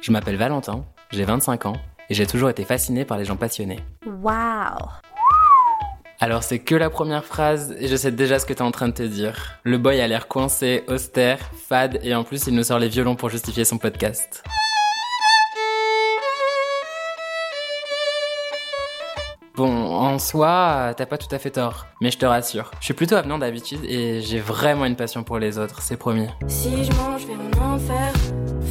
Je m'appelle Valentin, j'ai 25 ans et j'ai toujours été fasciné par les gens passionnés. Waouh Alors c'est que la première phrase et je sais déjà ce que t'es en train de te dire. Le boy a l'air coincé, austère, fade et en plus il nous sort les violons pour justifier son podcast. Bon, en soi, t'as pas tout à fait tort, mais je te rassure. Je suis plutôt avenant d'habitude et j'ai vraiment une passion pour les autres, c'est promis. Si je mange, je vais en enfer.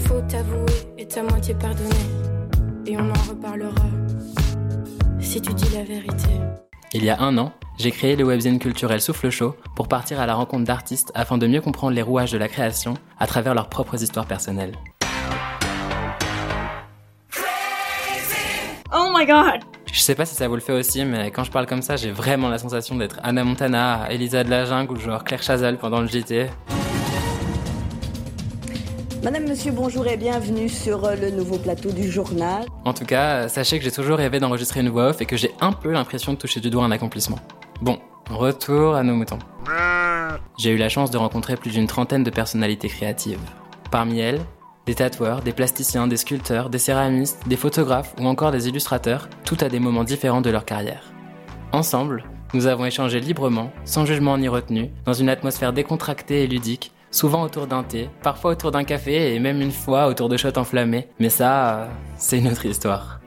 Faut t'avouer et ta moitié pardonner. Et on en reparlera. Si tu dis la vérité. Il y a un an, j'ai créé le webzine culturel Souffle Chaud pour partir à la rencontre d'artistes afin de mieux comprendre les rouages de la création à travers leurs propres histoires personnelles. Oh my god Je sais pas si ça vous le fait aussi, mais quand je parle comme ça, j'ai vraiment la sensation d'être Anna Montana, Elisa de la Jungle ou genre Claire Chazal pendant le JT. Madame, monsieur, bonjour et bienvenue sur euh, le nouveau plateau du journal. En tout cas, sachez que j'ai toujours rêvé d'enregistrer une voix off et que j'ai un peu l'impression de toucher du doigt un accomplissement. Bon, retour à nos moutons. J'ai eu la chance de rencontrer plus d'une trentaine de personnalités créatives. Parmi elles, des tatoueurs, des plasticiens, des sculpteurs, des céramistes, des photographes ou encore des illustrateurs, tout à des moments différents de leur carrière. Ensemble, nous avons échangé librement, sans jugement ni retenue, dans une atmosphère décontractée et ludique, souvent autour d'un thé, parfois autour d'un café et même une fois autour de shots enflammés. Mais ça, c'est une autre histoire.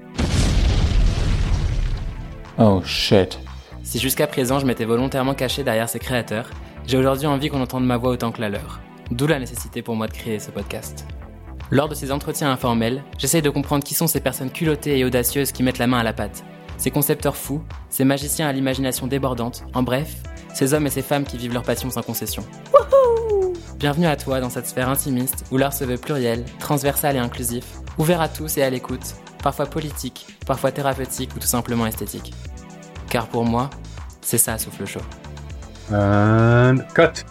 Oh shit. Si jusqu'à présent je m'étais volontairement caché derrière ces créateurs, j'ai aujourd'hui envie qu'on entende ma voix autant que la leur. D'où la nécessité pour moi de créer ce podcast. Lors de ces entretiens informels, j'essaye de comprendre qui sont ces personnes culottées et audacieuses qui mettent la main à la pâte. Ces concepteurs fous, ces magiciens à l'imagination débordante, en bref, ces hommes et ces femmes qui vivent leur passion sans concession. Bienvenue à toi dans cette sphère intimiste où l'art se veut pluriel, transversal et inclusif, ouvert à tous et à l'écoute, parfois politique, parfois thérapeutique ou tout simplement esthétique. Car pour moi, c'est ça souffle chaud. And cut.